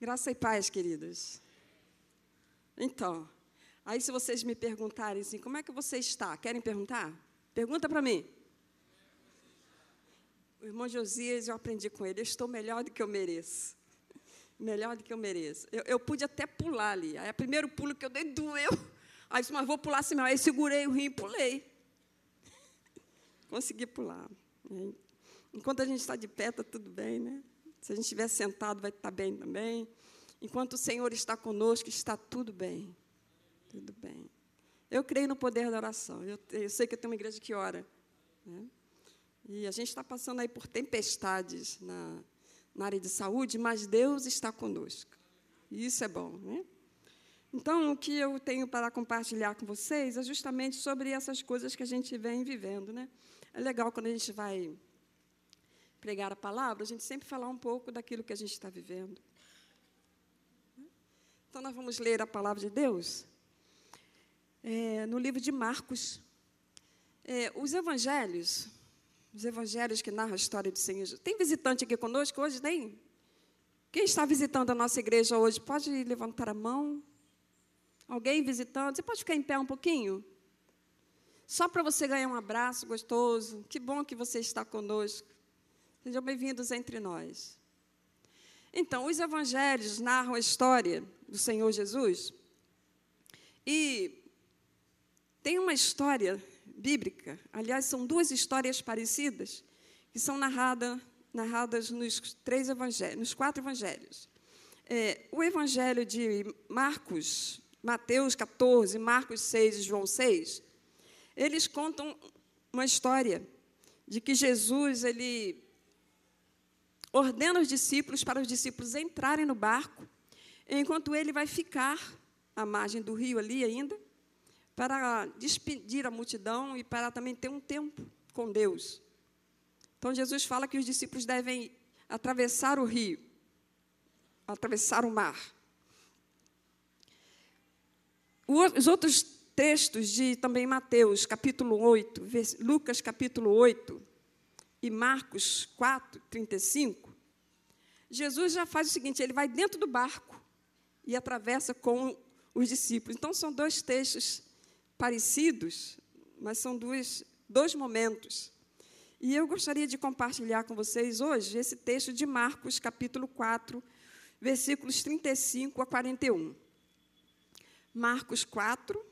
Graça e paz, queridos. Então, aí se vocês me perguntarem assim, como é que você está? Querem perguntar? Pergunta para mim. O irmão Josias, eu aprendi com ele, eu estou melhor do que eu mereço. Melhor do que eu mereço. Eu, eu pude até pular ali. Aí, o primeiro pulo que eu dei doeu. Aí, disse, mas vou pular assim. Aí, segurei o rim e pulei. Consegui pular. Enquanto a gente está de pé, está tudo bem, né? Se a gente estiver sentado, vai estar bem também. Enquanto o Senhor está conosco, está tudo bem. Tudo bem. Eu creio no poder da oração. Eu, eu sei que eu tenho uma igreja que ora. Né? E a gente está passando aí por tempestades na, na área de saúde, mas Deus está conosco. E isso é bom, né? Então, o que eu tenho para compartilhar com vocês é justamente sobre essas coisas que a gente vem vivendo, né? É legal quando a gente vai pregar a palavra, a gente sempre falar um pouco daquilo que a gente está vivendo. Então, nós vamos ler a palavra de Deus é, no livro de Marcos. É, os evangelhos, os evangelhos que narram a história do Senhor Jesus. Tem visitante aqui conosco hoje? Tem? Quem está visitando a nossa igreja hoje? Pode levantar a mão? Alguém visitando? Você pode ficar em pé um pouquinho? Só para você ganhar um abraço gostoso. Que bom que você está conosco. Sejam bem-vindos entre nós. Então, os evangelhos narram a história do Senhor Jesus e tem uma história bíblica, aliás, são duas histórias parecidas que são narrada, narradas nos três evangelhos, nos quatro evangelhos. É, o evangelho de Marcos, Mateus 14, Marcos 6 e João 6, eles contam uma história de que Jesus ele ordena os discípulos para os discípulos entrarem no barco, enquanto ele vai ficar à margem do rio ali ainda, para despedir a multidão e para também ter um tempo com Deus. Então Jesus fala que os discípulos devem atravessar o rio, atravessar o mar. Os outros textos de também Mateus, capítulo 8, Lucas, capítulo 8, e Marcos 4, 35, Jesus já faz o seguinte: ele vai dentro do barco e atravessa com os discípulos. Então, são dois textos parecidos, mas são dois, dois momentos. E eu gostaria de compartilhar com vocês hoje esse texto de Marcos, capítulo 4, versículos 35 a 41. Marcos 4,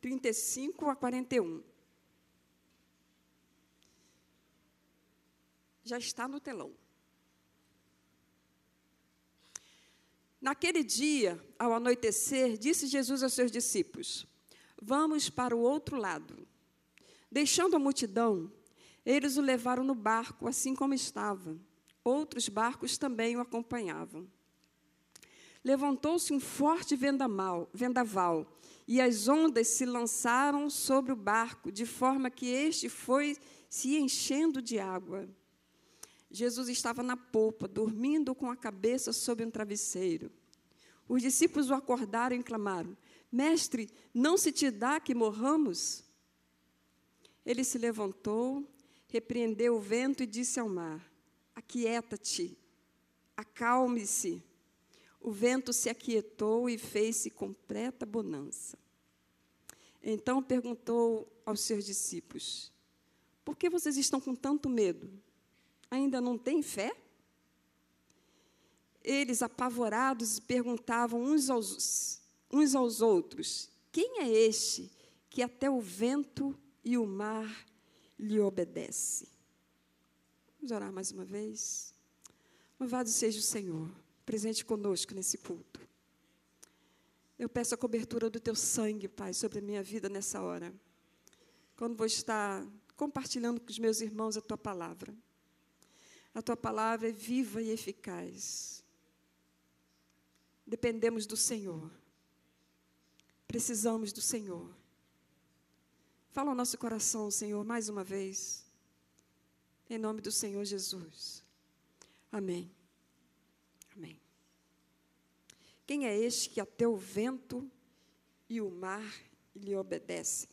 35 a 41. Já está no telão. Naquele dia, ao anoitecer, disse Jesus aos seus discípulos: Vamos para o outro lado. Deixando a multidão, eles o levaram no barco, assim como estava. Outros barcos também o acompanhavam. Levantou-se um forte vendaval, e as ondas se lançaram sobre o barco, de forma que este foi se enchendo de água. Jesus estava na polpa, dormindo com a cabeça sobre um travesseiro. Os discípulos o acordaram e clamaram: Mestre, não se te dá que morramos? Ele se levantou, repreendeu o vento e disse ao mar: Aquieta-te, acalme-se. O vento se aquietou e fez-se completa bonança. Então perguntou aos seus discípulos: Por que vocês estão com tanto medo? Ainda não têm fé? Eles, apavorados, perguntavam uns aos, uns aos outros: Quem é este que até o vento e o mar lhe obedece? Vamos orar mais uma vez. Louvado seja o Senhor, presente conosco nesse culto. Eu peço a cobertura do teu sangue, Pai, sobre a minha vida nessa hora. Quando vou estar compartilhando com os meus irmãos a tua palavra. A tua palavra é viva e eficaz. Dependemos do Senhor. Precisamos do Senhor. Fala o nosso coração, Senhor, mais uma vez. Em nome do Senhor Jesus. Amém. Amém. Quem é este que até o vento e o mar lhe obedecem?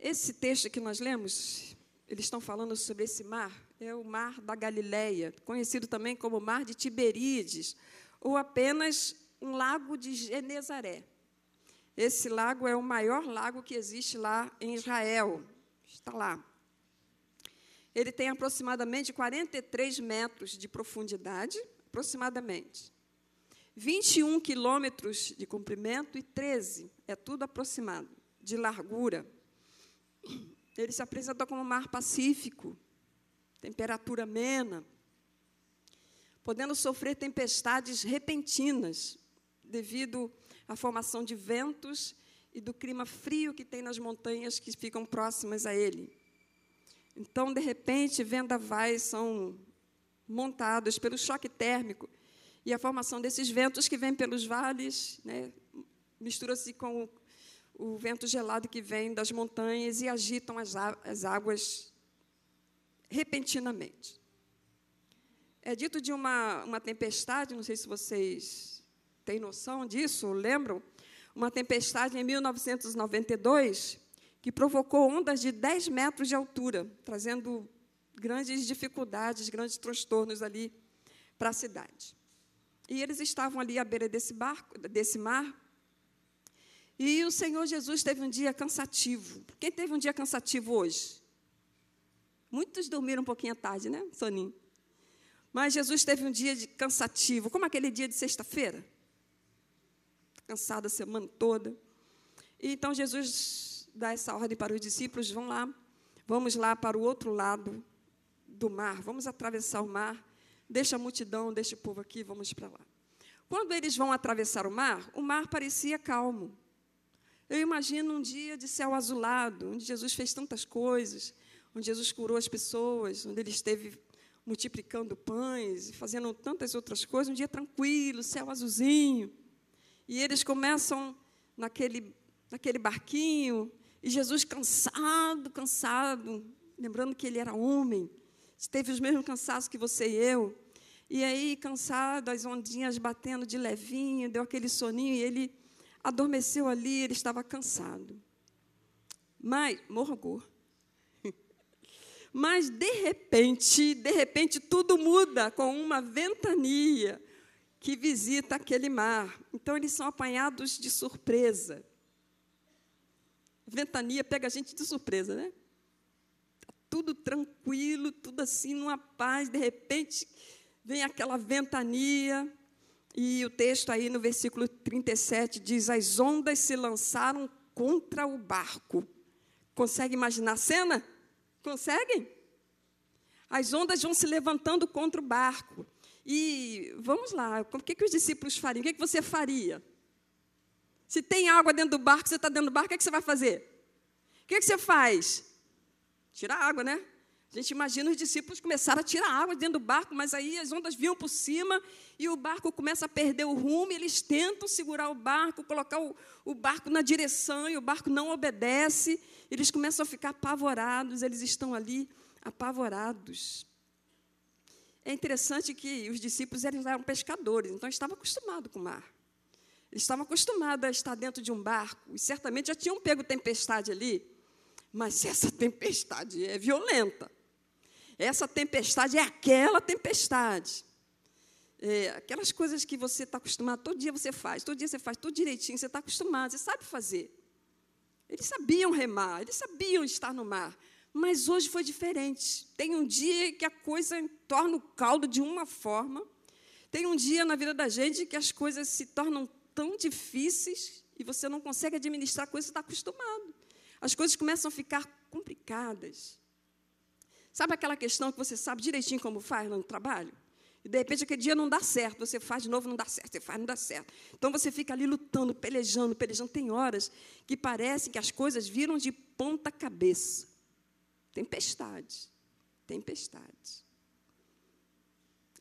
Esse texto que nós lemos, eles estão falando sobre esse mar, é o Mar da Galileia, conhecido também como Mar de Tiberíades, ou apenas um lago de Genezaré. Esse lago é o maior lago que existe lá em Israel. Está lá. Ele tem aproximadamente 43 metros de profundidade, aproximadamente. 21 quilômetros de comprimento e 13, é tudo aproximado, de largura. Ele se apresenta como mar pacífico, temperatura amena, podendo sofrer tempestades repentinas devido à formação de ventos e do clima frio que tem nas montanhas que ficam próximas a ele. Então, de repente, vendavais são montados pelo choque térmico e a formação desses ventos que vêm pelos vales, né, mistura-se com o, o, vento gelado que vem das montanhas e agitam as, as águas repentinamente. É dito de uma, uma tempestade, não sei se vocês têm noção disso, lembram? Uma tempestade em 1992 que provocou ondas de 10 metros de altura, trazendo grandes dificuldades, grandes transtornos ali para a cidade. E eles estavam ali à beira desse barco, desse mar. E o Senhor Jesus teve um dia cansativo. Quem teve um dia cansativo hoje? Muitos dormiram um pouquinho à tarde, né, Soninho? Mas Jesus teve um dia de cansativo, como aquele dia de sexta-feira. Cansado a semana toda. E então Jesus dá essa ordem para os discípulos: vão lá, vamos lá para o outro lado do mar, vamos atravessar o mar Deixa a multidão, deixa o povo aqui, vamos para lá. Quando eles vão atravessar o mar, o mar parecia calmo. Eu imagino um dia de céu azulado, onde Jesus fez tantas coisas, onde Jesus curou as pessoas, onde ele esteve multiplicando pães e fazendo tantas outras coisas, um dia tranquilo, céu azulzinho. E eles começam naquele, naquele barquinho, e Jesus cansado, cansado, lembrando que ele era homem, teve os mesmos cansaços que você e eu. E aí, cansado, as ondinhas batendo de levinho, deu aquele soninho e ele adormeceu ali, ele estava cansado. Mas, morgou. Mas, de repente, de repente, tudo muda com uma ventania que visita aquele mar. Então, eles são apanhados de surpresa. Ventania pega a gente de surpresa, né? tudo tranquilo, tudo assim, numa paz, de repente vem aquela ventania, e o texto aí no versículo 37 diz: As ondas se lançaram contra o barco. Consegue imaginar a cena? Conseguem? As ondas vão se levantando contra o barco. E vamos lá, o que, que os discípulos fariam? O que, que você faria? Se tem água dentro do barco, você está dentro do barco, o que, que você vai fazer? O que, que você faz? Tirar água, né? A gente imagina os discípulos começaram a tirar água dentro do barco, mas aí as ondas vinham por cima e o barco começa a perder o rumo. eles tentam segurar o barco, colocar o, o barco na direção e o barco não obedece. Eles começam a ficar apavorados, eles estão ali apavorados. É interessante que os discípulos eles eram pescadores, então estavam acostumados com o mar. Eles estavam acostumados a estar dentro de um barco e certamente já tinham pego tempestade ali. Mas essa tempestade é violenta. Essa tempestade é aquela tempestade. É, aquelas coisas que você está acostumado, todo dia você faz, todo dia você faz, tudo direitinho, você está acostumado, você sabe fazer. Eles sabiam remar, eles sabiam estar no mar, mas hoje foi diferente. Tem um dia que a coisa torna o caldo de uma forma, tem um dia na vida da gente que as coisas se tornam tão difíceis e você não consegue administrar a coisa, você está acostumado as coisas começam a ficar complicadas. Sabe aquela questão que você sabe direitinho como faz no trabalho? E de repente aquele dia não dá certo, você faz de novo, não dá certo, você faz, não dá certo. Então você fica ali lutando, pelejando, pelejando. Tem horas que parece que as coisas viram de ponta cabeça. Tempestade, tempestade.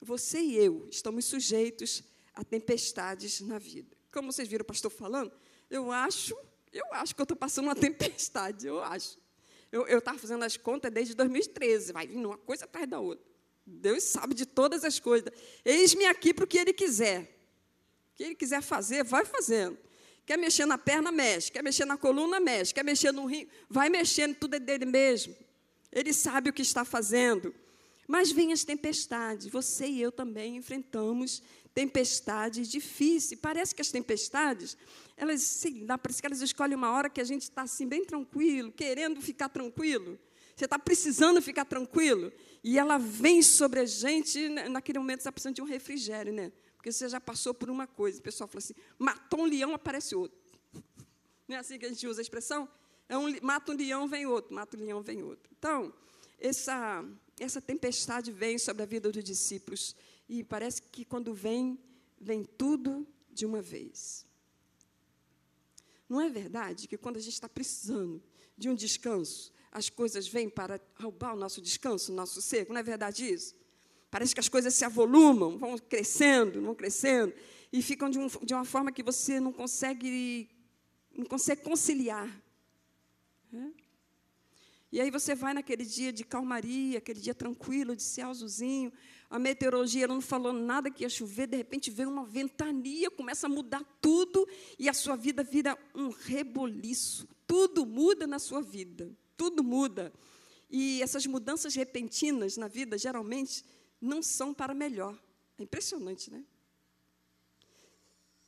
Você e eu estamos sujeitos a tempestades na vida. Como vocês viram o pastor falando, eu acho eu acho que eu estou passando uma tempestade, eu acho. Eu estava fazendo as contas desde 2013, vai vindo uma coisa atrás da outra. Deus sabe de todas as coisas. Eis-me aqui para o que Ele quiser. O que Ele quiser fazer, vai fazendo. Quer mexer na perna, mexe. Quer mexer na coluna, mexe. Quer mexer no rim, vai mexendo, tudo é dele mesmo. Ele sabe o que está fazendo. Mas vêm as tempestades. Você e eu também enfrentamos tempestades difíceis. Parece que as tempestades, elas, sei lá, parece que elas escolhem uma hora que a gente está assim, bem tranquilo, querendo ficar tranquilo. Você está precisando ficar tranquilo. E ela vem sobre a gente, naquele momento você está precisando de um refrigério, né? Porque você já passou por uma coisa. O pessoal fala assim: matou um leão, aparece outro. Não é assim que a gente usa a expressão? É um, mata um leão, vem outro, mata um leão, vem outro. Então, essa, essa tempestade vem sobre a vida dos discípulos. E parece que quando vem, vem tudo de uma vez. Não é verdade que quando a gente está precisando de um descanso, as coisas vêm para roubar o nosso descanso, o nosso seco? Não é verdade isso? Parece que as coisas se avolumam, vão crescendo, vão crescendo, e ficam de, um, de uma forma que você não consegue, não consegue conciliar. E aí você vai naquele dia de calmaria, aquele dia tranquilo, de céu azulzinho, a meteorologia não falou nada que ia chover, de repente vem uma ventania, começa a mudar tudo, e a sua vida vira um reboliço. Tudo muda na sua vida, tudo muda. E essas mudanças repentinas na vida, geralmente, não são para melhor. É impressionante, né?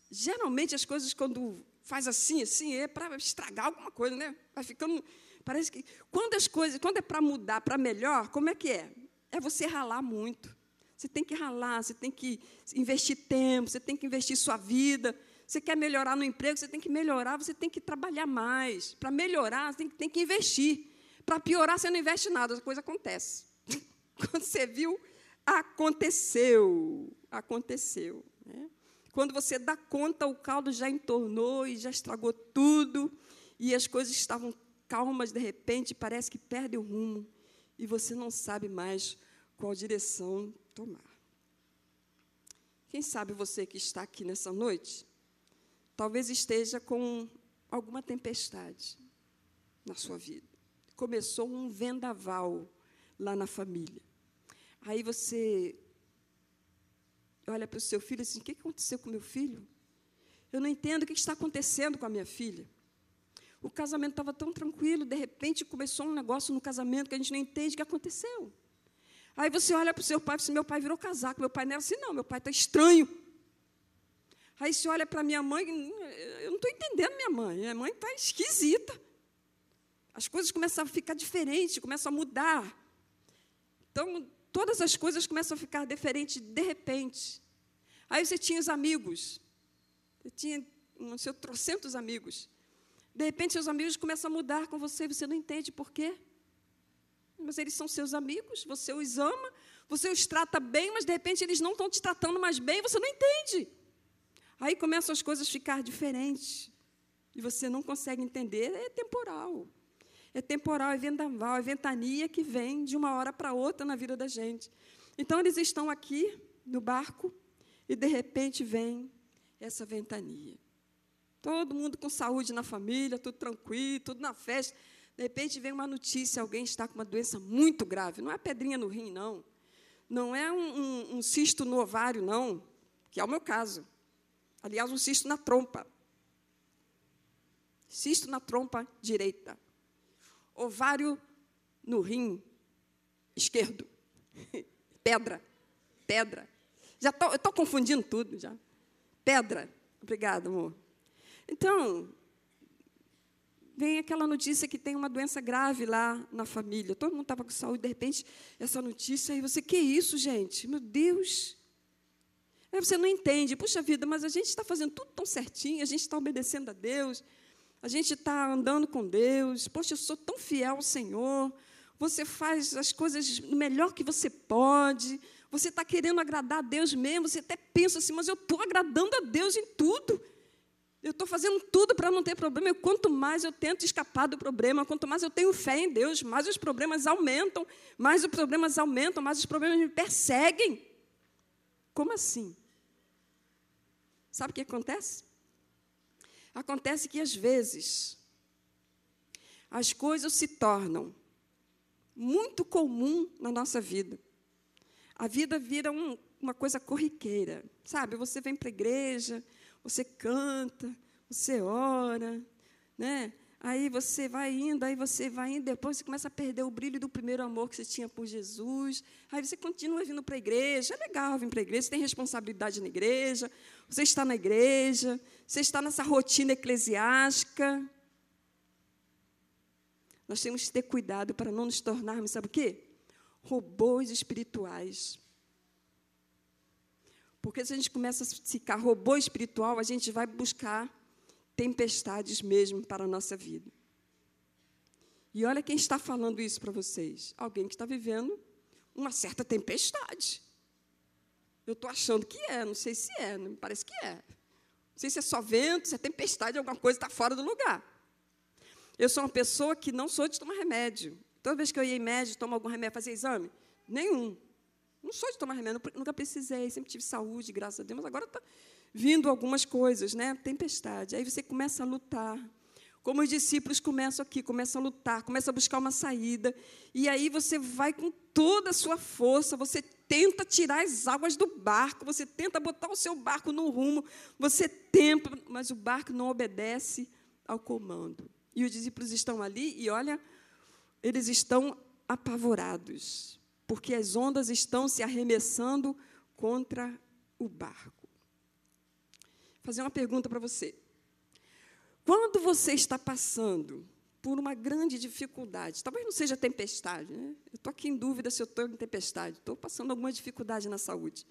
Geralmente as coisas, quando faz assim, assim, é para estragar alguma coisa, né? Vai ficando. Parece que. Quando as coisas, quando é para mudar para melhor, como é que é? É você ralar muito. Você tem que ralar, você tem que investir tempo, você tem que investir sua vida. Você quer melhorar no emprego, você tem que melhorar, você tem que trabalhar mais. Para melhorar, você tem que, tem que investir. Para piorar, você não investe nada, a coisa acontece. Quando você viu, aconteceu. Aconteceu. Né? Quando você dá conta, o caldo já entornou e já estragou tudo, e as coisas estavam calmas, de repente, parece que perde o rumo, e você não sabe mais qual direção tomar. Quem sabe você que está aqui nessa noite, talvez esteja com alguma tempestade na sua vida. Começou um vendaval lá na família. Aí você olha para o seu filho assim: o que aconteceu com meu filho? Eu não entendo o que está acontecendo com a minha filha. O casamento estava tão tranquilo, de repente começou um negócio no casamento que a gente não entende o que aconteceu. Aí você olha para o seu pai e diz, meu pai virou casaco. Meu pai não era assim, não, meu pai está estranho. Aí você olha para minha mãe, eu não estou entendendo minha mãe, minha mãe está esquisita. As coisas começam a ficar diferentes, começam a mudar. Então, todas as coisas começam a ficar diferentes de repente. Aí você tinha os amigos, você tinha uns seus trocentos amigos. De repente, seus amigos começam a mudar com você você não entende por quê mas eles são seus amigos, você os ama, você os trata bem, mas de repente eles não estão te tratando mais bem, você não entende. Aí começam as coisas a ficar diferentes. E você não consegue entender, é temporal. É temporal, é vendaval, é ventania que vem de uma hora para outra na vida da gente. Então eles estão aqui no barco e de repente vem essa ventania. Todo mundo com saúde na família, tudo tranquilo, tudo na festa. De repente vem uma notícia, alguém está com uma doença muito grave. Não é pedrinha no rim, não. Não é um, um, um cisto no ovário, não, que é o meu caso. Aliás, um cisto na trompa. Cisto na trompa direita. Ovário no rim esquerdo. Pedra. Pedra. Já tô, eu estou confundindo tudo já. Pedra. Obrigada, amor. Então, vem aquela notícia que tem uma doença grave lá na família. Todo mundo estava com saúde, de repente, essa notícia, e você, que isso, gente? Meu Deus! Aí você não entende, puxa vida, mas a gente está fazendo tudo tão certinho, a gente está obedecendo a Deus, a gente está andando com Deus, poxa, eu sou tão fiel ao Senhor, você faz as coisas melhor que você pode, você está querendo agradar a Deus mesmo, você até pensa assim, mas eu estou agradando a Deus em tudo. Eu estou fazendo tudo para não ter problema. E quanto mais eu tento escapar do problema, quanto mais eu tenho fé em Deus, mais os problemas aumentam, mais os problemas aumentam, mais os problemas me perseguem. Como assim? Sabe o que acontece? Acontece que às vezes as coisas se tornam muito comum na nossa vida. A vida vira um, uma coisa corriqueira, sabe? Você vem para a igreja, você canta, você ora, né? Aí você vai indo, aí você vai indo, depois você começa a perder o brilho do primeiro amor que você tinha por Jesus. Aí você continua vindo para a igreja. É legal vir para a igreja, você tem responsabilidade na igreja, você está na igreja, você está nessa rotina eclesiástica. Nós temos que ter cuidado para não nos tornarmos, sabe o quê? Robôs espirituais. Porque se a gente começa a ficar robô espiritual, a gente vai buscar tempestades mesmo para a nossa vida. E olha quem está falando isso para vocês: alguém que está vivendo uma certa tempestade. Eu estou achando que é, não sei se é, não parece que é. Não sei se é só vento, se é tempestade, alguma coisa está fora do lugar. Eu sou uma pessoa que não sou de tomar remédio. Toda vez que eu ia em médico, tomo algum remédio, fazer exame, nenhum. Não sou de tomar remédio, nunca precisei, sempre tive saúde, graças a Deus, mas agora está vindo algumas coisas, né? Tempestade. Aí você começa a lutar. Como os discípulos começam aqui, começam a lutar, começam a buscar uma saída. E aí você vai com toda a sua força, você tenta tirar as águas do barco, você tenta botar o seu barco no rumo, você tenta, mas o barco não obedece ao comando. E os discípulos estão ali e olha, eles estão apavorados, porque as ondas estão se arremessando contra o barco fazer uma pergunta para você. Quando você está passando por uma grande dificuldade, talvez não seja tempestade, né? eu estou aqui em dúvida se eu estou em tempestade, estou passando alguma dificuldade na saúde.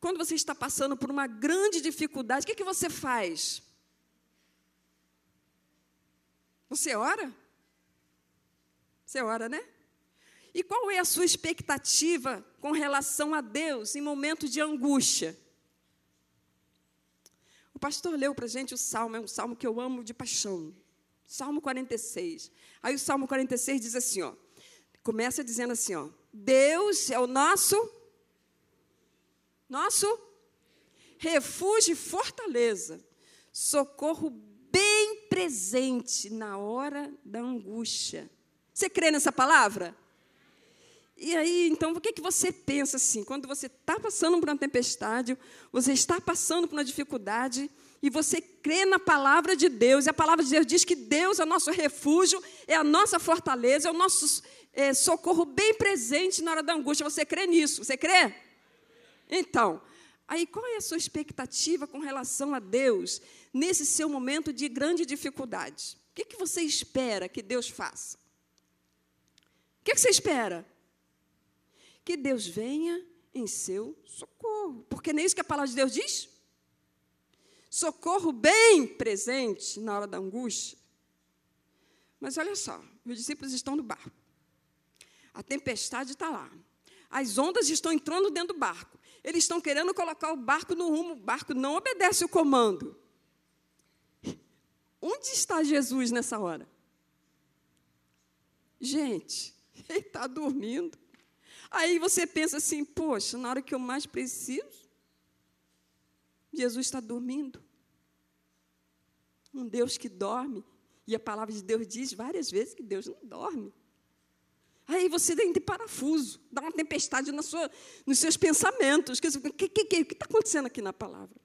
Quando você está passando por uma grande dificuldade, o que, que você faz? Você ora? Você ora, né? E qual é a sua expectativa com relação a Deus em momentos de angústia? pastor leu para a gente o salmo, é um salmo que eu amo de paixão. Salmo 46. Aí o Salmo 46 diz assim, ó. Começa dizendo assim, ó. Deus é o nosso nosso refúgio e fortaleza, socorro bem presente na hora da angústia. Você crê nessa palavra? E aí, então, o que, que você pensa assim? Quando você está passando por uma tempestade, você está passando por uma dificuldade, e você crê na palavra de Deus, e a palavra de Deus diz que Deus é o nosso refúgio, é a nossa fortaleza, é o nosso é, socorro bem presente na hora da angústia. Você crê nisso? Você crê? Então, aí qual é a sua expectativa com relação a Deus nesse seu momento de grande dificuldade? O que, que você espera que Deus faça? O que, que você espera? Que Deus venha em seu socorro. Porque nem isso que a palavra de Deus diz? Socorro bem presente na hora da angústia. Mas olha só, os discípulos estão no barco. A tempestade está lá. As ondas estão entrando dentro do barco. Eles estão querendo colocar o barco no rumo. O barco não obedece o comando. Onde está Jesus nessa hora? Gente, ele está dormindo. Aí você pensa assim: poxa, na hora que eu mais preciso, Jesus está dormindo. Um Deus que dorme. E a palavra de Deus diz várias vezes que Deus não dorme. Aí você tem de parafuso, dá uma tempestade na sua, nos seus pensamentos. O que está acontecendo aqui na palavra?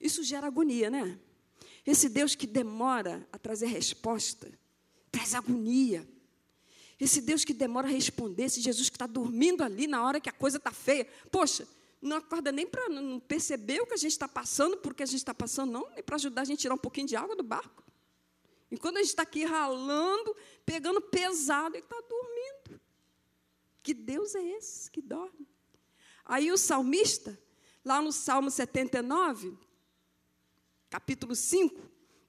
Isso gera agonia, né? Esse Deus que demora a trazer resposta, traz agonia. Esse Deus que demora a responder, esse Jesus que está dormindo ali na hora que a coisa está feia. Poxa, não acorda nem para não perceber o que a gente está passando, porque a gente está passando, não, nem para ajudar a gente a tirar um pouquinho de água do barco. Enquanto a gente está aqui ralando, pegando pesado, ele está dormindo. Que Deus é esse que dorme? Aí o salmista, lá no Salmo 79, capítulo 5,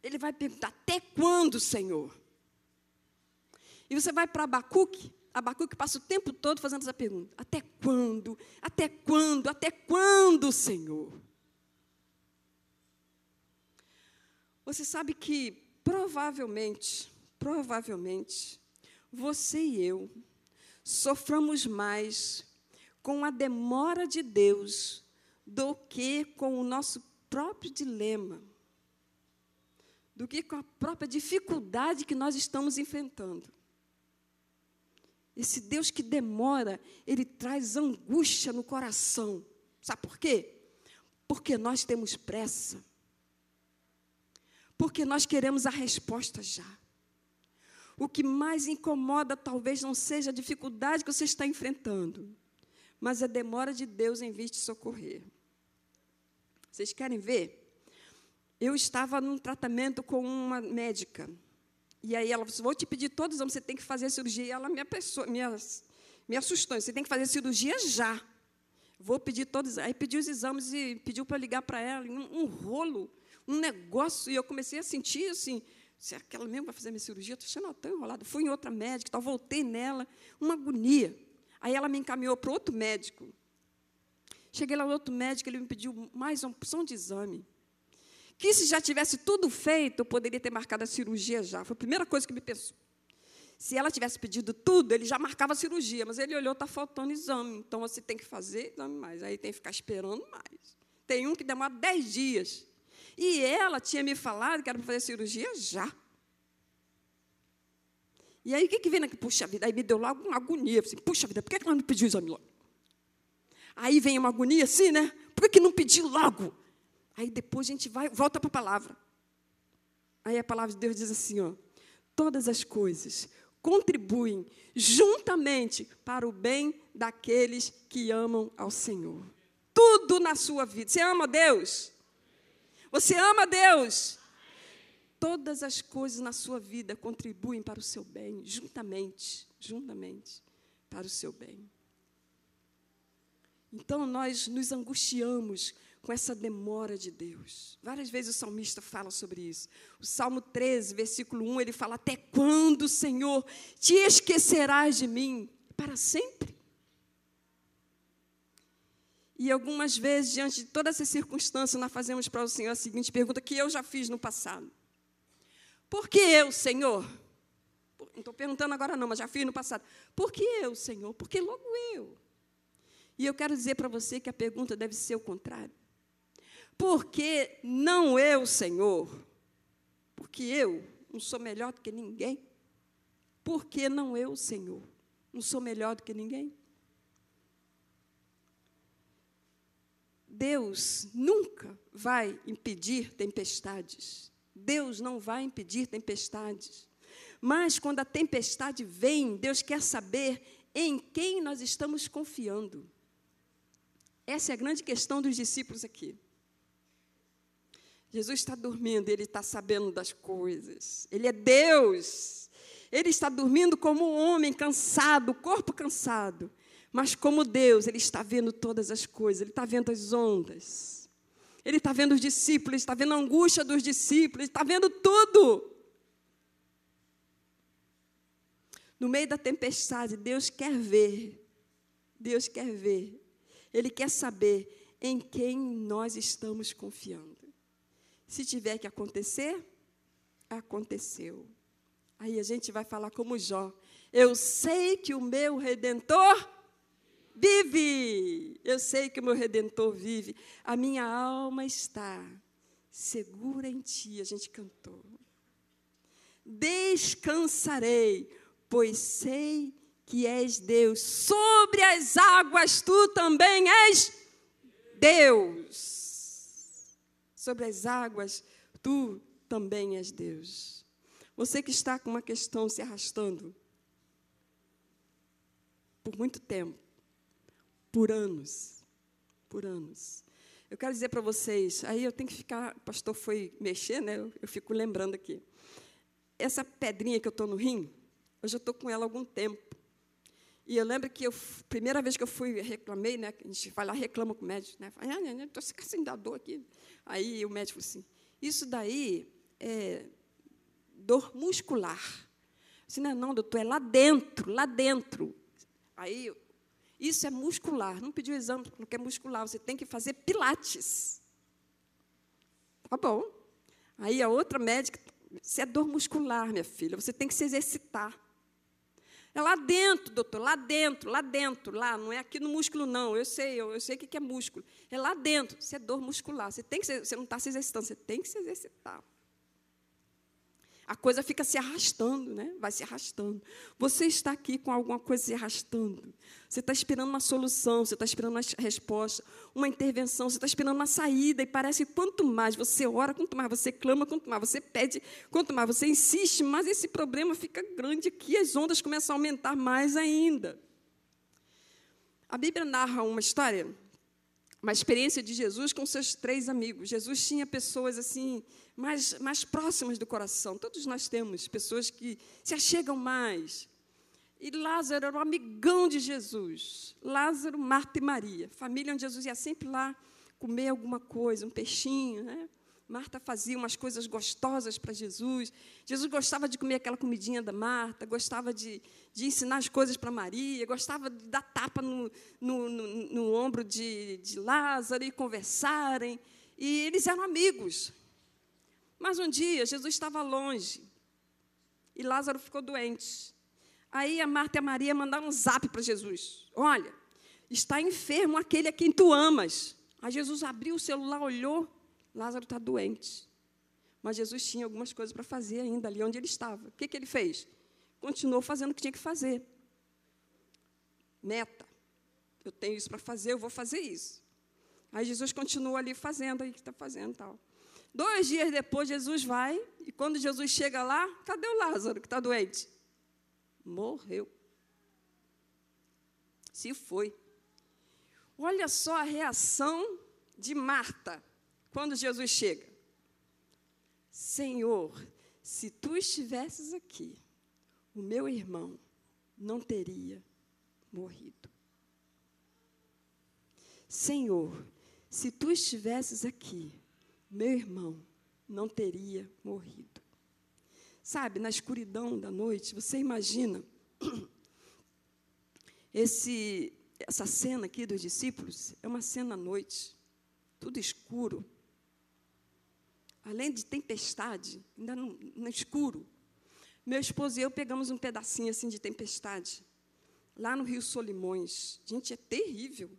ele vai perguntar: Até quando, Senhor? E você vai para Abacuque, Abacuque passa o tempo todo fazendo essa pergunta: Até quando? Até quando? Até quando, Senhor? Você sabe que provavelmente, provavelmente, você e eu soframos mais com a demora de Deus do que com o nosso próprio dilema, do que com a própria dificuldade que nós estamos enfrentando. Esse Deus que demora, ele traz angústia no coração. Sabe por quê? Porque nós temos pressa. Porque nós queremos a resposta já. O que mais incomoda talvez não seja a dificuldade que você está enfrentando, mas a demora de Deus em vir te socorrer. Vocês querem ver? Eu estava num tratamento com uma médica. E aí ela falou: assim, Vou te pedir todos os anos, você tem que fazer cirurgia. E ela me, apressou, me, me assustou: Você tem que fazer cirurgia já. Vou pedir todos. Aí pediu os exames e pediu para ligar para ela. Um, um, rolo, um negócio. E eu comecei a sentir assim: será que ela mesmo vai fazer minha cirurgia? Estou achando tão enrolada. Fui em outra médica, então voltei nela, uma agonia. Aí ela me encaminhou para outro médico. Cheguei lá no outro médico, ele me pediu mais uma opção de exame. Que se já tivesse tudo feito, eu poderia ter marcado a cirurgia já. Foi a primeira coisa que me pensou. Se ela tivesse pedido tudo, ele já marcava a cirurgia, mas ele olhou, está faltando exame. Então você tem que fazer exame mais. Aí tem que ficar esperando mais. Tem um que demora 10 dias. E ela tinha me falado que era para fazer cirurgia já. E aí o que, que vem aqui? Puxa vida, aí me deu logo uma agonia. Assim, Puxa vida, por que, ela não pediu o exame logo? Aí vem uma agonia assim, né? Por que não pediu logo? Aí depois a gente vai, volta para a palavra. Aí a palavra de Deus diz assim, ó. Todas as coisas contribuem juntamente para o bem daqueles que amam ao Senhor. Tudo na sua vida. Você ama Deus? Você ama Deus? Todas as coisas na sua vida contribuem para o seu bem, juntamente, juntamente para o seu bem. Então nós nos angustiamos com essa demora de Deus. Várias vezes o salmista fala sobre isso. O Salmo 13, versículo 1, ele fala: Até quando, Senhor, te esquecerás de mim? Para sempre. E algumas vezes, diante de toda essa circunstância, nós fazemos para o Senhor a seguinte pergunta que eu já fiz no passado: Por que eu, Senhor? Não estou perguntando agora, não, mas já fiz no passado. Por que eu, Senhor? Porque logo eu. E eu quero dizer para você que a pergunta deve ser o contrário. Porque não eu, Senhor? Porque eu não sou melhor do que ninguém? Porque não eu, Senhor? Não sou melhor do que ninguém? Deus nunca vai impedir tempestades. Deus não vai impedir tempestades. Mas quando a tempestade vem, Deus quer saber em quem nós estamos confiando. Essa é a grande questão dos discípulos aqui. Jesus está dormindo, ele está sabendo das coisas. Ele é Deus. Ele está dormindo como um homem cansado, corpo cansado. Mas como Deus, ele está vendo todas as coisas, ele está vendo as ondas. Ele está vendo os discípulos, ele está vendo a angústia dos discípulos, ele está vendo tudo. No meio da tempestade, Deus quer ver. Deus quer ver. Ele quer saber em quem nós estamos confiando. Se tiver que acontecer, aconteceu. Aí a gente vai falar como Jó. Eu sei que o meu redentor vive. Eu sei que o meu redentor vive. A minha alma está segura em ti. A gente cantou. Descansarei, pois sei que és Deus. Sobre as águas tu também és Deus sobre as águas, tu também és Deus. Você que está com uma questão se arrastando por muito tempo, por anos, por anos. Eu quero dizer para vocês, aí eu tenho que ficar, o pastor foi mexer, né? Eu, eu fico lembrando aqui. Essa pedrinha que eu estou no rim, eu já estou com ela há algum tempo. E eu lembro que a primeira vez que eu fui, reclamei, né? A gente vai lá, reclama com o médico, né? Fala, ah, estou sem dar dor aqui. Aí o médico assim, isso daí é dor muscular. Assim, não, não, doutor, é lá dentro, lá dentro. Aí, isso é muscular. Não pediu exame porque é muscular, você tem que fazer pilates. Tá bom. Aí a outra médica, isso é dor muscular, minha filha, você tem que se exercitar. É lá dentro, doutor, lá dentro, lá dentro, lá, não é aqui no músculo, não. Eu sei, eu, eu sei o que é músculo. É lá dentro, isso é dor muscular. Você, tem que, você não está se exercitando, você tem que se exercitar. A coisa fica se arrastando, né? Vai se arrastando. Você está aqui com alguma coisa se arrastando. Você está esperando uma solução, você está esperando uma resposta, uma intervenção, você está esperando uma saída, e parece que quanto mais você ora, quanto mais você clama, quanto mais você pede, quanto mais você insiste, mais esse problema fica grande aqui, as ondas começam a aumentar mais ainda. A Bíblia narra uma história, uma experiência de Jesus com seus três amigos. Jesus tinha pessoas assim mais, mais próximas do coração. Todos nós temos pessoas que se achegam mais. E Lázaro era um amigão de Jesus. Lázaro, Marta e Maria. Família onde Jesus ia sempre lá comer alguma coisa, um peixinho, né? Marta fazia umas coisas gostosas para Jesus. Jesus gostava de comer aquela comidinha da Marta, gostava de, de ensinar as coisas para Maria, gostava de dar tapa no, no, no, no ombro de, de Lázaro e conversarem. E eles eram amigos. Mas um dia Jesus estava longe e Lázaro ficou doente. Aí a Marta e a Maria mandaram um zap para Jesus: Olha, está enfermo aquele a quem tu amas. Aí Jesus abriu o celular, olhou, Lázaro está doente. Mas Jesus tinha algumas coisas para fazer ainda ali onde ele estava. O que, que ele fez? Continuou fazendo o que tinha que fazer. Meta. Eu tenho isso para fazer, eu vou fazer isso. Aí Jesus continua ali fazendo, aí que está fazendo tal. Dois dias depois, Jesus vai, e quando Jesus chega lá, cadê o Lázaro que está doente? Morreu. Se foi. Olha só a reação de Marta quando Jesus chega. Senhor, se tu estivesses aqui, o meu irmão não teria morrido. Senhor, se tu estivesses aqui, meu irmão não teria morrido. Sabe, na escuridão da noite, você imagina esse, essa cena aqui dos discípulos, é uma cena à noite, tudo escuro. Além de tempestade, ainda no, no escuro. Meu esposo e eu pegamos um pedacinho assim de tempestade, lá no Rio Solimões. Gente, é terrível.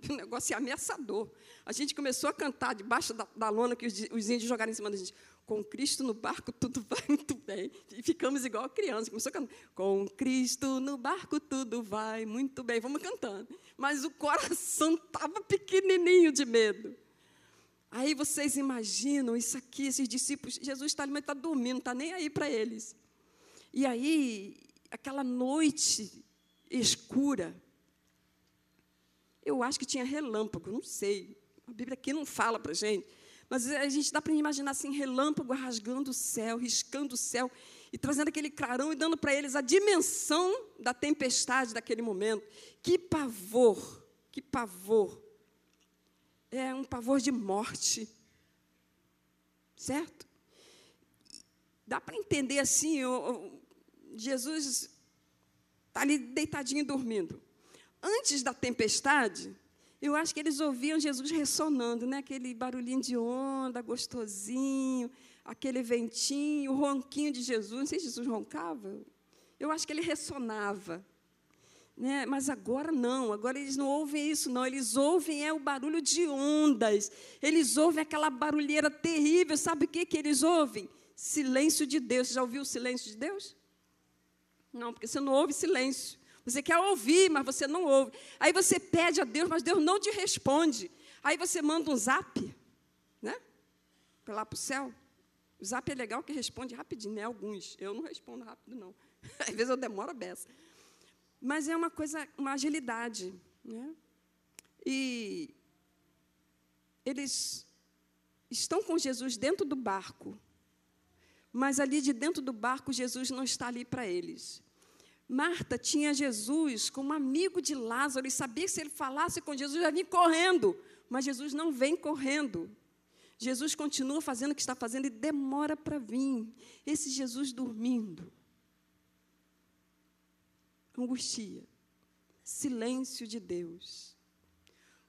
O negócio é ameaçador. A gente começou a cantar debaixo da, da lona que os, os, índios jogaram em cima da gente. Com Cristo no barco, tudo vai muito bem. E ficamos igual criança. Começou a cantar. Com Cristo no barco, tudo vai muito bem. Vamos cantando. Mas o coração estava pequenininho de medo. Aí vocês imaginam isso aqui, esses discípulos. Jesus está ali, mas está dormindo, não está nem aí para eles. E aí, aquela noite escura, eu acho que tinha relâmpago, não sei. A Bíblia aqui não fala para a gente. Mas a gente dá para imaginar assim, relâmpago rasgando o céu, riscando o céu, e trazendo aquele clarão e dando para eles a dimensão da tempestade daquele momento. Que pavor, que pavor. É um pavor de morte. Certo? Dá para entender assim, Jesus está ali deitadinho dormindo antes da tempestade, eu acho que eles ouviam Jesus ressonando, né? aquele barulhinho de onda, gostosinho, aquele ventinho, o ronquinho de Jesus. Não sei se Jesus roncava. Eu acho que ele ressonava. Né? Mas agora não, agora eles não ouvem isso, não. Eles ouvem é o barulho de ondas. Eles ouvem aquela barulheira terrível. Sabe o que, que eles ouvem? Silêncio de Deus. Você já ouviu o silêncio de Deus? Não, porque você não ouve silêncio. Você quer ouvir, mas você não ouve. Aí você pede a Deus, mas Deus não te responde. Aí você manda um zap, né? Para lá para o céu. O zap é legal que responde rapidinho, né? Alguns. Eu não respondo rápido, não. Às vezes eu demoro a beça. Mas é uma coisa, uma agilidade. Né? E eles estão com Jesus dentro do barco. Mas ali de dentro do barco, Jesus não está ali para eles. Marta tinha Jesus como amigo de Lázaro e sabia que se ele falasse com Jesus, ia vir correndo. Mas Jesus não vem correndo. Jesus continua fazendo o que está fazendo e demora para vir. Esse Jesus dormindo. Angustia. Silêncio de Deus.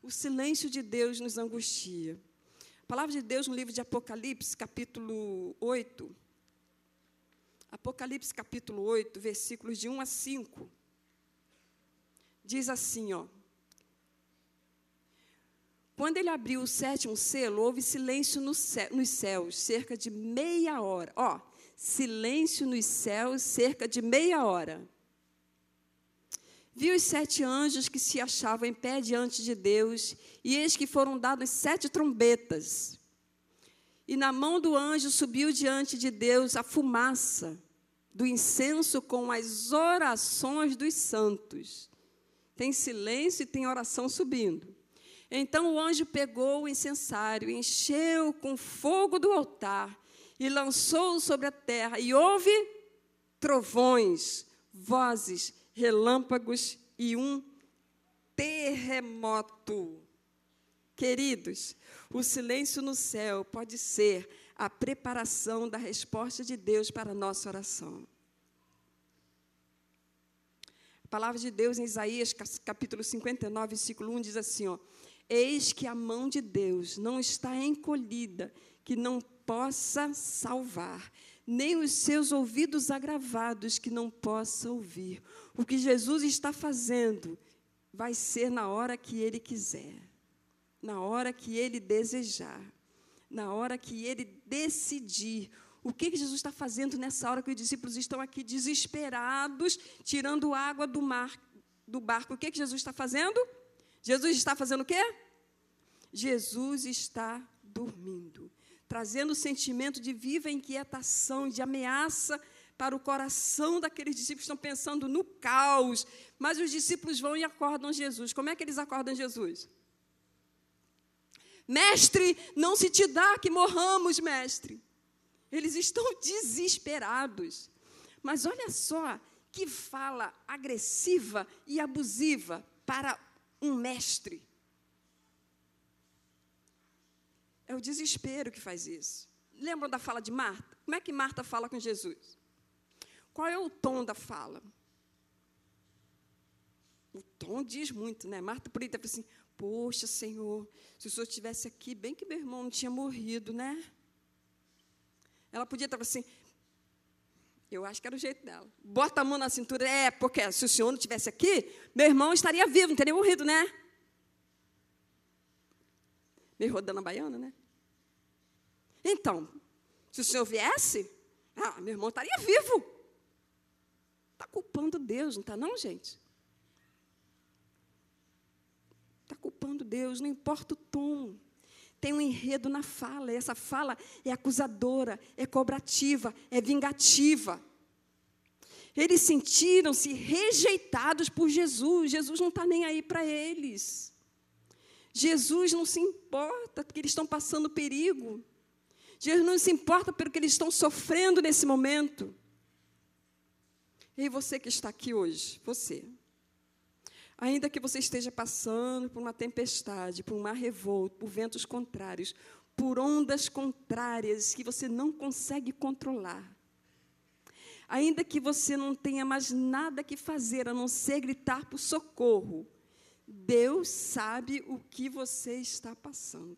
O silêncio de Deus nos angustia. A palavra de Deus no livro de Apocalipse, capítulo 8, Apocalipse capítulo 8, versículos de 1 a 5. Diz assim, ó. Quando ele abriu o sétimo selo, houve silêncio no céu, nos céus, cerca de meia hora. Ó, silêncio nos céus cerca de meia hora. Viu os sete anjos que se achavam em pé diante de Deus, e eis que foram dadas sete trombetas. E na mão do anjo subiu diante de Deus a fumaça do incenso com as orações dos santos. Tem silêncio e tem oração subindo. Então o anjo pegou o incensário, encheu com fogo do altar e lançou-o sobre a terra. E houve trovões, vozes, relâmpagos e um terremoto. Queridos, o silêncio no céu pode ser a preparação da resposta de Deus para a nossa oração. A palavra de Deus em Isaías, capítulo 59, versículo 1 diz assim, ó: Eis que a mão de Deus não está encolhida, que não possa salvar, nem os seus ouvidos agravados que não possa ouvir. O que Jesus está fazendo vai ser na hora que ele quiser na hora que ele desejar, na hora que ele decidir. O que, que Jesus está fazendo nessa hora que os discípulos estão aqui desesperados, tirando água do mar, do barco? O que, que Jesus está fazendo? Jesus está fazendo o quê? Jesus está dormindo, trazendo o sentimento de viva inquietação, de ameaça para o coração daqueles discípulos que estão pensando no caos. Mas os discípulos vão e acordam Jesus. Como é que eles acordam Jesus? Mestre, não se te dá que morramos, mestre. Eles estão desesperados. Mas olha só que fala agressiva e abusiva para um mestre. É o desespero que faz isso. Lembram da fala de Marta? Como é que Marta fala com Jesus? Qual é o tom da fala? O tom diz muito, né? Marta por aí está assim: Poxa, Senhor, se o Senhor estivesse aqui, bem que meu irmão não tinha morrido, né? Ela podia estar assim, eu acho que era o jeito dela. Bota a mão na cintura, é, porque se o Senhor não estivesse aqui, meu irmão estaria vivo, não teria morrido, né? Meio rodando a baiana, né? Então, se o Senhor viesse, ah, meu irmão estaria vivo. Está culpando Deus, não está não, gente? Está culpando Deus, não importa o tom. Tem um enredo na fala, e essa fala é acusadora, é cobrativa, é vingativa. Eles sentiram-se rejeitados por Jesus. Jesus não está nem aí para eles. Jesus não se importa porque eles estão passando perigo. Jesus não se importa pelo que eles estão sofrendo nesse momento. E você que está aqui hoje, você, Ainda que você esteja passando por uma tempestade, por um mar revolto, por ventos contrários, por ondas contrárias que você não consegue controlar. Ainda que você não tenha mais nada que fazer a não ser gritar por socorro, Deus sabe o que você está passando.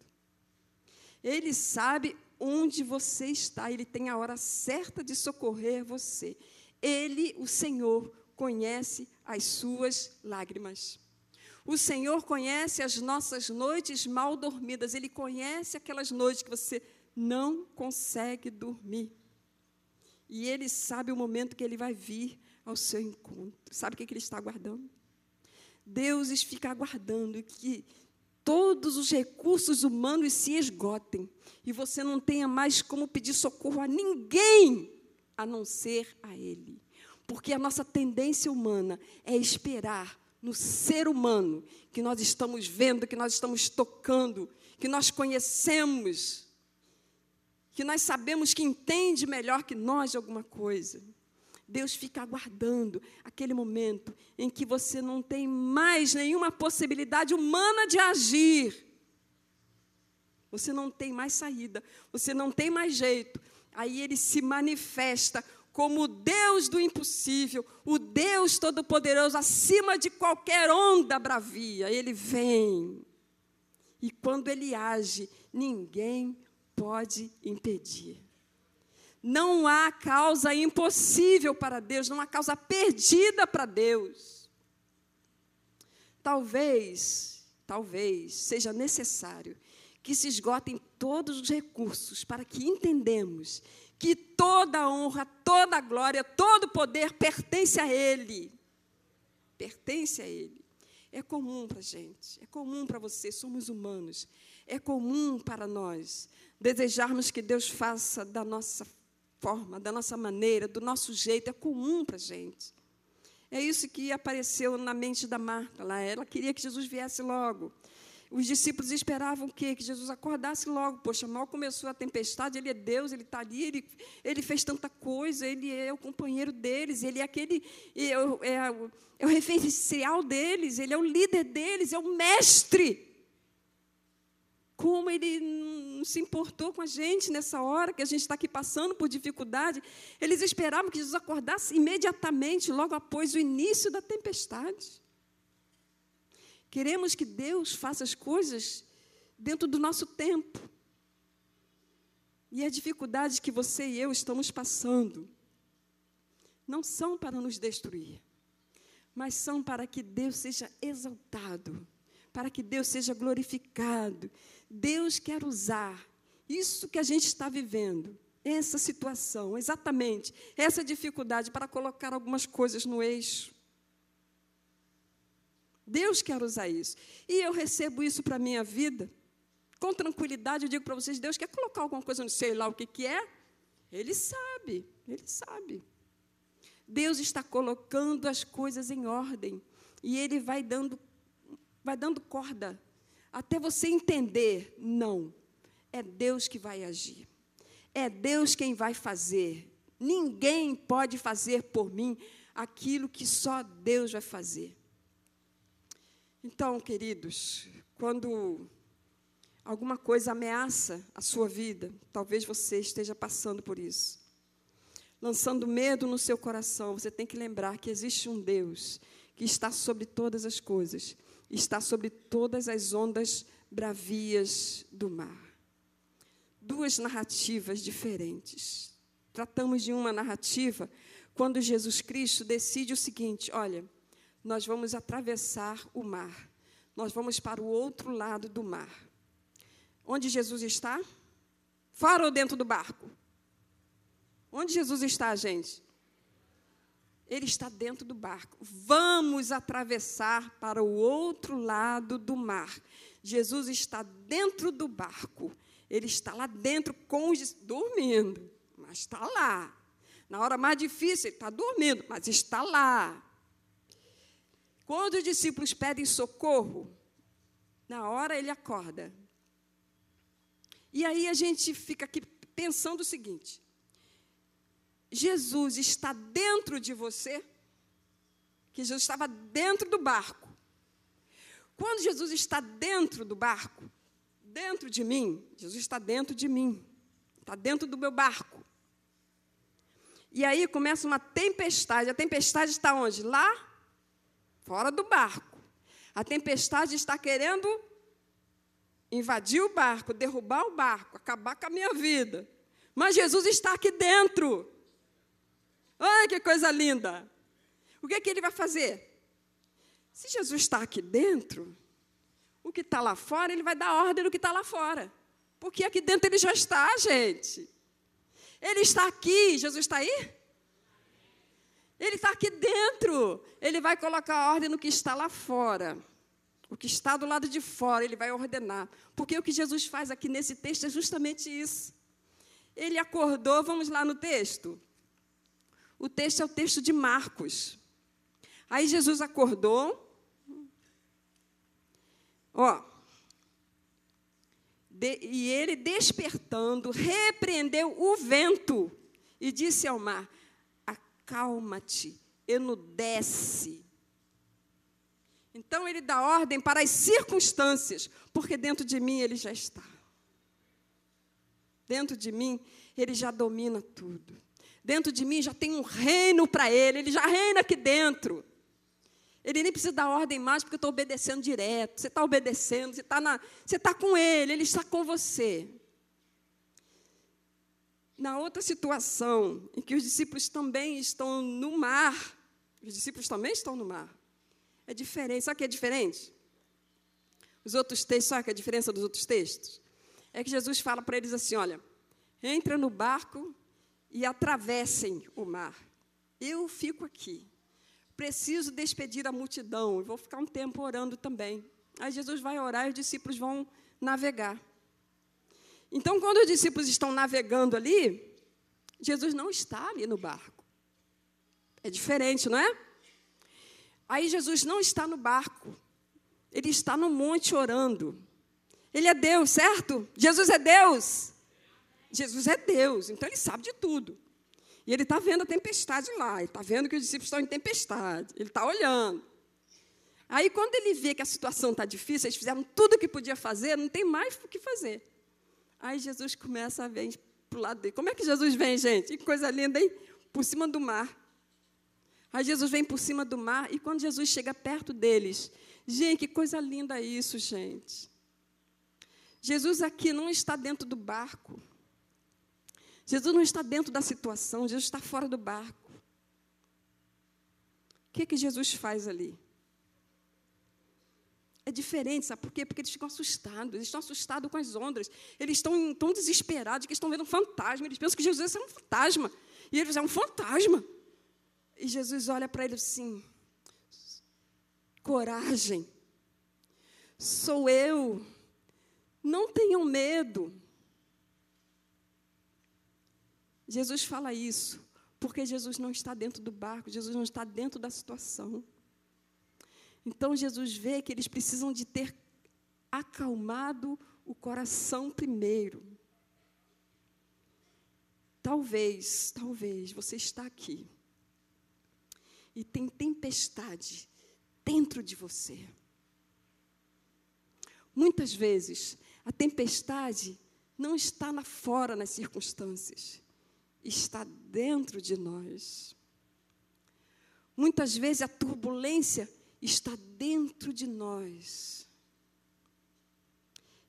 Ele sabe onde você está, ele tem a hora certa de socorrer você. Ele, o Senhor, conhece as suas lágrimas. O Senhor conhece as nossas noites mal dormidas, Ele conhece aquelas noites que você não consegue dormir. E Ele sabe o momento que Ele vai vir ao seu encontro. Sabe o que, Ele está aguardando? Deus fica aguardando que todos os recursos humanos se esgotem e você não tenha mais como pedir socorro a ninguém a não ser a Ele. Porque a nossa tendência humana é esperar no ser humano que nós estamos vendo, que nós estamos tocando, que nós conhecemos, que nós sabemos que entende melhor que nós alguma coisa. Deus fica aguardando aquele momento em que você não tem mais nenhuma possibilidade humana de agir. Você não tem mais saída, você não tem mais jeito. Aí ele se manifesta como o Deus do impossível, o Deus todo-poderoso, acima de qualquer onda bravia. Ele vem. E quando ele age, ninguém pode impedir. Não há causa impossível para Deus, não há causa perdida para Deus. Talvez, talvez seja necessário que se esgotem todos os recursos para que entendemos que toda a honra, toda a glória, todo o poder pertence a Ele. Pertence a Ele. É comum para a gente, é comum para você, somos humanos. É comum para nós desejarmos que Deus faça da nossa forma, da nossa maneira, do nosso jeito, é comum para a gente. É isso que apareceu na mente da Marta lá. Ela queria que Jesus viesse logo. Os discípulos esperavam o quê? Que Jesus acordasse logo. Poxa, mal começou a tempestade, ele é Deus, ele está ali, ele, ele fez tanta coisa, ele é o companheiro deles, ele é aquele, é, é, é o referencial deles, ele é o líder deles, é o mestre. Como ele não se importou com a gente nessa hora que a gente está aqui passando por dificuldade. Eles esperavam que Jesus acordasse imediatamente, logo após o início da tempestade. Queremos que Deus faça as coisas dentro do nosso tempo. E as dificuldades que você e eu estamos passando não são para nos destruir, mas são para que Deus seja exaltado, para que Deus seja glorificado. Deus quer usar isso que a gente está vivendo, essa situação, exatamente, essa dificuldade, para colocar algumas coisas no eixo. Deus quer usar isso. E eu recebo isso para a minha vida. Com tranquilidade, eu digo para vocês: Deus quer colocar alguma coisa, não sei lá o que, que é. Ele sabe, ele sabe. Deus está colocando as coisas em ordem. E Ele vai dando, vai dando corda. Até você entender: não, é Deus que vai agir. É Deus quem vai fazer. Ninguém pode fazer por mim aquilo que só Deus vai fazer. Então, queridos, quando alguma coisa ameaça a sua vida, talvez você esteja passando por isso, lançando medo no seu coração, você tem que lembrar que existe um Deus que está sobre todas as coisas, está sobre todas as ondas bravias do mar. Duas narrativas diferentes. Tratamos de uma narrativa quando Jesus Cristo decide o seguinte: olha nós vamos atravessar o mar. Nós vamos para o outro lado do mar. Onde Jesus está? Fora ou dentro do barco? Onde Jesus está, gente? Ele está dentro do barco. Vamos atravessar para o outro lado do mar. Jesus está dentro do barco. Ele está lá dentro com os dormindo, mas está lá. Na hora mais difícil, ele está dormindo, mas está lá. Quando os discípulos pedem socorro, na hora ele acorda. E aí a gente fica aqui pensando o seguinte: Jesus está dentro de você, que Jesus estava dentro do barco. Quando Jesus está dentro do barco, dentro de mim, Jesus está dentro de mim, está dentro do meu barco. E aí começa uma tempestade. A tempestade está onde? Lá fora do barco. A tempestade está querendo invadir o barco, derrubar o barco, acabar com a minha vida. Mas Jesus está aqui dentro. Olha que coisa linda. O que, é que ele vai fazer? Se Jesus está aqui dentro, o que está lá fora, ele vai dar ordem do que está lá fora. Porque aqui dentro ele já está, gente. Ele está aqui. Jesus está aí? Ele está aqui dentro. Ele vai colocar ordem no que está lá fora. O que está do lado de fora, ele vai ordenar. Porque o que Jesus faz aqui nesse texto é justamente isso. Ele acordou, vamos lá no texto. O texto é o texto de Marcos. Aí Jesus acordou. Ó. De, e ele, despertando, repreendeu o vento e disse ao mar: acalma-te, enudece. Então ele dá ordem para as circunstâncias, porque dentro de mim ele já está. Dentro de mim ele já domina tudo. Dentro de mim já tem um reino para ele, ele já reina aqui dentro. Ele nem precisa dar ordem mais, porque eu estou obedecendo direto. Você está obedecendo, você está tá com ele, ele está com você. Na outra situação, em que os discípulos também estão no mar, os discípulos também estão no mar. É diferente. Sabe o que é diferente? Os outros textos, sabe é a diferença dos outros textos? é que Jesus fala para eles assim: olha, entra no barco e atravessem o mar. Eu fico aqui. Preciso despedir a multidão. Vou ficar um tempo orando também. Aí Jesus vai orar e os discípulos vão navegar. Então, quando os discípulos estão navegando ali, Jesus não está ali no barco. É diferente, não é? Aí Jesus não está no barco. Ele está no monte orando. Ele é Deus, certo? Jesus é Deus. Jesus é Deus, então ele sabe de tudo. E ele está vendo a tempestade lá, ele está vendo que os discípulos estão em tempestade, ele está olhando. Aí, quando ele vê que a situação está difícil, eles fizeram tudo o que podia fazer, não tem mais o que fazer. Aí Jesus começa a vir para o lado dele. Como é que Jesus vem, gente? Que coisa linda, hein? Por cima do mar. Aí Jesus vem por cima do mar, e quando Jesus chega perto deles, gente, que coisa linda isso, gente. Jesus aqui não está dentro do barco. Jesus não está dentro da situação, Jesus está fora do barco. O que, que Jesus faz ali? É diferente, sabe por quê? Porque eles ficam assustados, eles estão assustados com as ondas, eles estão tão desesperados que estão vendo um fantasma, eles pensam que Jesus é um fantasma, e eles é um fantasma. E Jesus olha para eles assim: coragem, sou eu, não tenham medo. Jesus fala isso porque Jesus não está dentro do barco, Jesus não está dentro da situação. Então Jesus vê que eles precisam de ter acalmado o coração primeiro. Talvez, talvez você está aqui e tem tempestade dentro de você. Muitas vezes a tempestade não está lá fora nas circunstâncias está dentro de nós. Muitas vezes a turbulência está dentro de nós.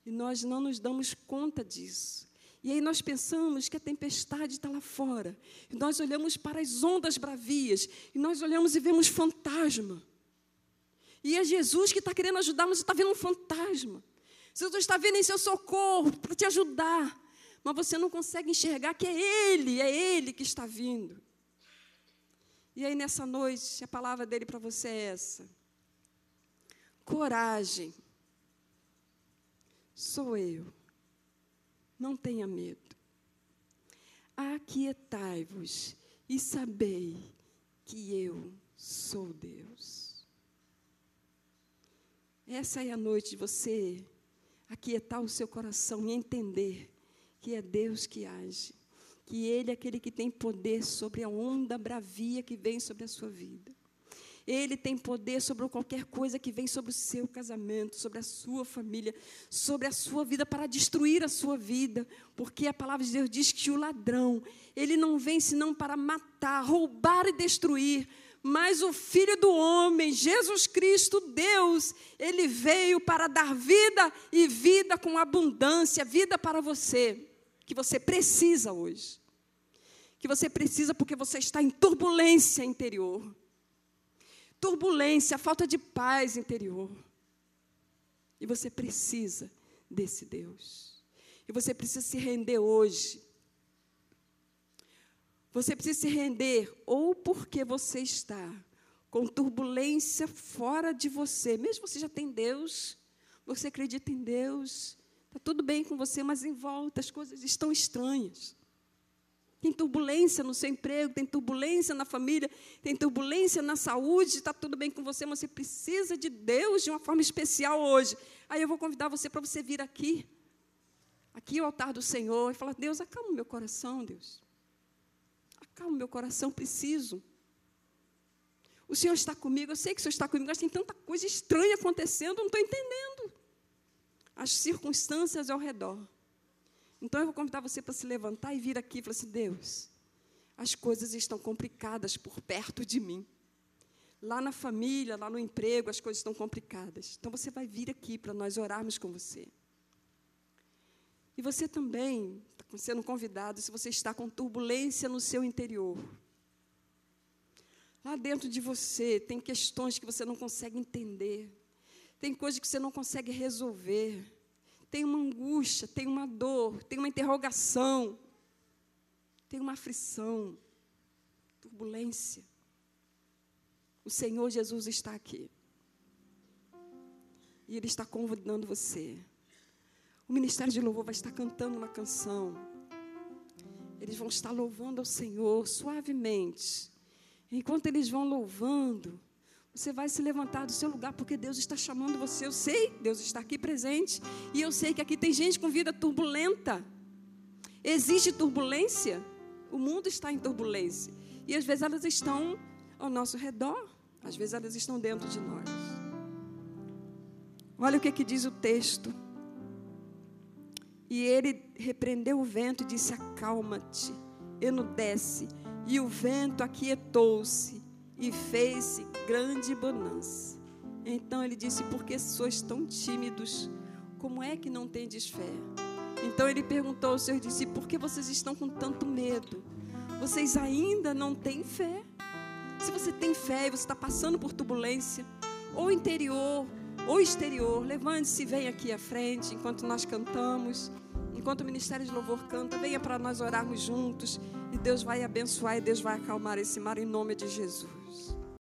E nós não nos damos conta disso. E aí nós pensamos que a tempestade está lá fora. E nós olhamos para as ondas bravias. E nós olhamos e vemos fantasma. E é Jesus que está querendo ajudar, mas está vendo um fantasma. Jesus está vendo em seu socorro para te ajudar mas você não consegue enxergar que é Ele, é Ele que está vindo. E aí, nessa noite, a palavra dele para você é essa: coragem, sou eu, não tenha medo. Aquietai-vos e sabei que eu sou Deus. Essa é a noite de você aquietar o seu coração e entender que é Deus que age, que Ele é aquele que tem poder sobre a onda bravia que vem sobre a sua vida. Ele tem poder sobre qualquer coisa que vem sobre o seu casamento, sobre a sua família, sobre a sua vida, para destruir a sua vida. Porque a palavra de Deus diz que o ladrão, ele não vem senão para matar, roubar e destruir. Mas o Filho do Homem, Jesus Cristo, Deus, ele veio para dar vida e vida com abundância, vida para você que você precisa hoje. Que você precisa porque você está em turbulência interior. Turbulência, falta de paz interior. E você precisa desse Deus. E você precisa se render hoje. Você precisa se render ou porque você está com turbulência fora de você, mesmo você já tem Deus, você acredita em Deus, Está tudo bem com você, mas em volta as coisas estão estranhas. Tem turbulência no seu emprego, tem turbulência na família, tem turbulência na saúde, está tudo bem com você, mas você precisa de Deus de uma forma especial hoje. Aí eu vou convidar você para você vir aqui, aqui ao altar do Senhor, e falar: Deus, acalma o meu coração, Deus. Acalma o meu coração, preciso. O Senhor está comigo, eu sei que o Senhor está comigo, mas tem tanta coisa estranha acontecendo, eu não estou entendendo as circunstâncias ao redor. Então eu vou convidar você para se levantar e vir aqui e falar assim: Deus, as coisas estão complicadas por perto de mim. Lá na família, lá no emprego, as coisas estão complicadas. Então você vai vir aqui para nós orarmos com você. E você também está sendo convidado, se você está com turbulência no seu interior. Lá dentro de você tem questões que você não consegue entender. Tem coisas que você não consegue resolver. tem uma angústia, tem uma dor, tem uma interrogação, tem uma aflição, turbulência. O Senhor Jesus está aqui. E Ele está convidando você. O Ministério de Louvor vai estar cantando uma canção. Eles vão estar louvando ao Senhor suavemente. Enquanto eles vão louvando, você vai se levantar do seu lugar, porque Deus está chamando você. Eu sei, Deus está aqui presente. E eu sei que aqui tem gente com vida turbulenta. Existe turbulência? O mundo está em turbulência. E às vezes elas estão ao nosso redor, às vezes elas estão dentro de nós. Olha o que, que diz o texto. E ele repreendeu o vento e disse: Acalma-te, enudece. E o vento aquietou-se e fez-se grande bonança. Então ele disse: Por que sois tão tímidos? Como é que não tendes fé? Então ele perguntou aos seus discípulos: Por que vocês estão com tanto medo? Vocês ainda não têm fé? Se você tem fé e você está passando por turbulência, ou interior, ou exterior, levante-se venha aqui à frente enquanto nós cantamos. Enquanto o Ministério de Louvor canta, venha para nós orarmos juntos. E Deus vai abençoar e Deus vai acalmar esse mar em nome de Jesus.